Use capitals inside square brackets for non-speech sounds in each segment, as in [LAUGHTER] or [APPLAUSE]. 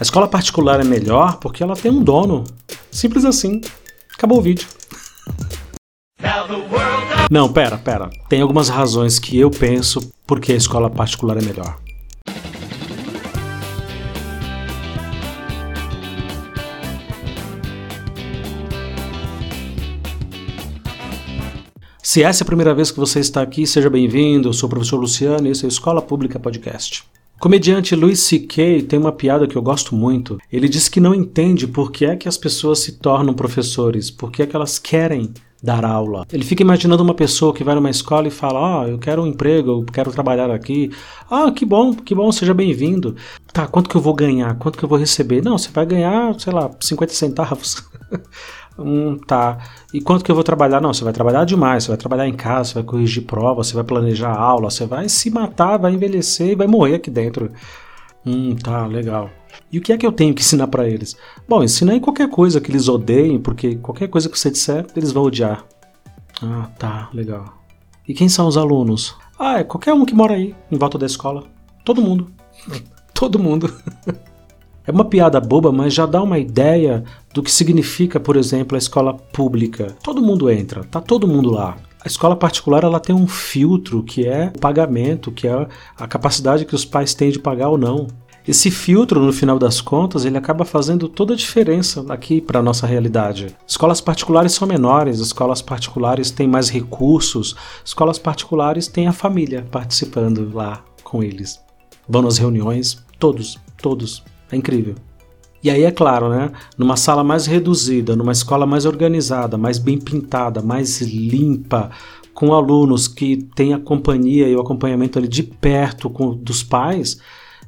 A escola particular é melhor porque ela tem um dono. Simples assim. Acabou o vídeo. Não, pera, pera. Tem algumas razões que eu penso porque a escola particular é melhor. Se essa é a primeira vez que você está aqui, seja bem-vindo. Eu sou o professor Luciano e esse é o Escola Pública Podcast. Comediante Louis C.K. tem uma piada que eu gosto muito. Ele diz que não entende por que é que as pessoas se tornam professores, por que é que elas querem dar aula. Ele fica imaginando uma pessoa que vai numa escola e fala: "Ah, oh, eu quero um emprego, eu quero trabalhar aqui. Ah, que bom, que bom, seja bem-vindo. Tá, quanto que eu vou ganhar? Quanto que eu vou receber? Não, você vai ganhar, sei lá, 50 centavos. [LAUGHS] Hum, tá. E quanto que eu vou trabalhar? Não, você vai trabalhar demais, você vai trabalhar em casa, você vai corrigir prova, você vai planejar aula, você vai se matar, vai envelhecer e vai morrer aqui dentro. Hum, tá, legal. E o que é que eu tenho que ensinar para eles? Bom, ensinar qualquer coisa que eles odeiem, porque qualquer coisa que você disser, eles vão odiar. Ah, tá, legal. E quem são os alunos? Ah, é qualquer um que mora aí, em volta da escola. Todo mundo. [LAUGHS] Todo mundo. [LAUGHS] É uma piada boba, mas já dá uma ideia do que significa, por exemplo, a escola pública. Todo mundo entra, tá todo mundo lá. A escola particular ela tem um filtro que é o pagamento, que é a capacidade que os pais têm de pagar ou não. Esse filtro, no final das contas, ele acaba fazendo toda a diferença aqui para a nossa realidade. Escolas particulares são menores, escolas particulares têm mais recursos, escolas particulares têm a família participando lá com eles. Vão nas reuniões, todos, todos, é incrível. E aí, é claro, né? Numa sala mais reduzida, numa escola mais organizada, mais bem pintada, mais limpa, com alunos que têm a companhia e o acompanhamento ali de perto com, dos pais,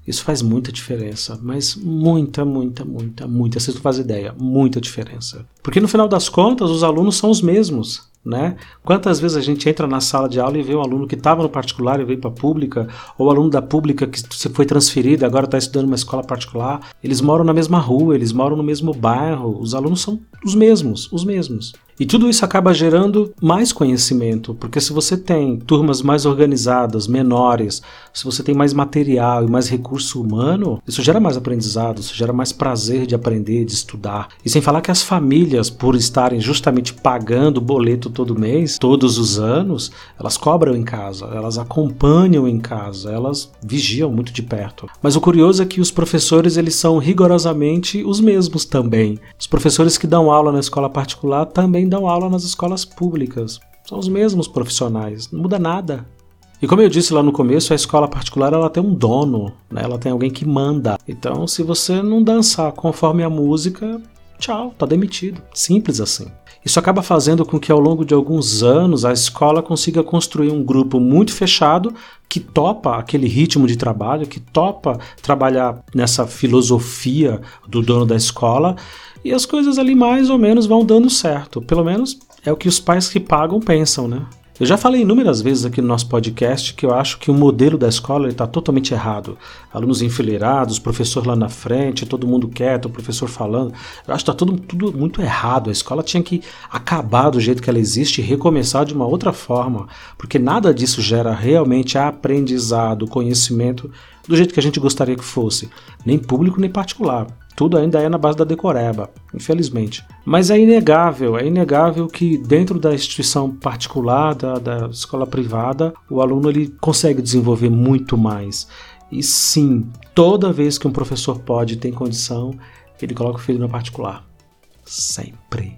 isso faz muita diferença. Mas muita, muita, muita, muita. Vocês não fazem ideia, muita diferença. Porque no final das contas, os alunos são os mesmos. Né? Quantas vezes a gente entra na sala de aula e vê um aluno que estava no particular e veio para a pública, ou aluno da pública que foi transferido e agora está estudando uma escola particular? Eles moram na mesma rua, eles moram no mesmo bairro, os alunos são os mesmos, os mesmos. E tudo isso acaba gerando mais conhecimento, porque se você tem turmas mais organizadas, menores, se você tem mais material e mais recurso humano, isso gera mais aprendizado, isso gera mais prazer de aprender, de estudar. E sem falar que as famílias, por estarem justamente pagando o boleto todo mês, todos os anos, elas cobram em casa, elas acompanham em casa, elas vigiam muito de perto. Mas o curioso é que os professores eles são rigorosamente os mesmos também. Os professores que dão aula na escola particular também dão aula nas escolas públicas. São os mesmos profissionais, não muda nada. E como eu disse lá no começo, a escola particular ela tem um dono, né? ela tem alguém que manda. Então, se você não dançar conforme a música, tchau, tá demitido. Simples assim. Isso acaba fazendo com que ao longo de alguns anos a escola consiga construir um grupo muito fechado que topa aquele ritmo de trabalho, que topa trabalhar nessa filosofia do dono da escola e as coisas ali mais ou menos vão dando certo. Pelo menos é o que os pais que pagam pensam, né? Eu já falei inúmeras vezes aqui no nosso podcast que eu acho que o modelo da escola está totalmente errado. Alunos enfileirados, professor lá na frente, todo mundo quieto, o professor falando. Eu acho que está tudo, tudo muito errado. A escola tinha que acabar do jeito que ela existe e recomeçar de uma outra forma, porque nada disso gera realmente aprendizado, conhecimento do jeito que a gente gostaria que fosse, nem público nem particular. Tudo ainda é na base da decoreba, infelizmente. Mas é inegável, é inegável que dentro da instituição particular, da, da escola privada, o aluno ele consegue desenvolver muito mais. E sim, toda vez que um professor pode, tem condição, ele coloca o filho na particular. Sempre.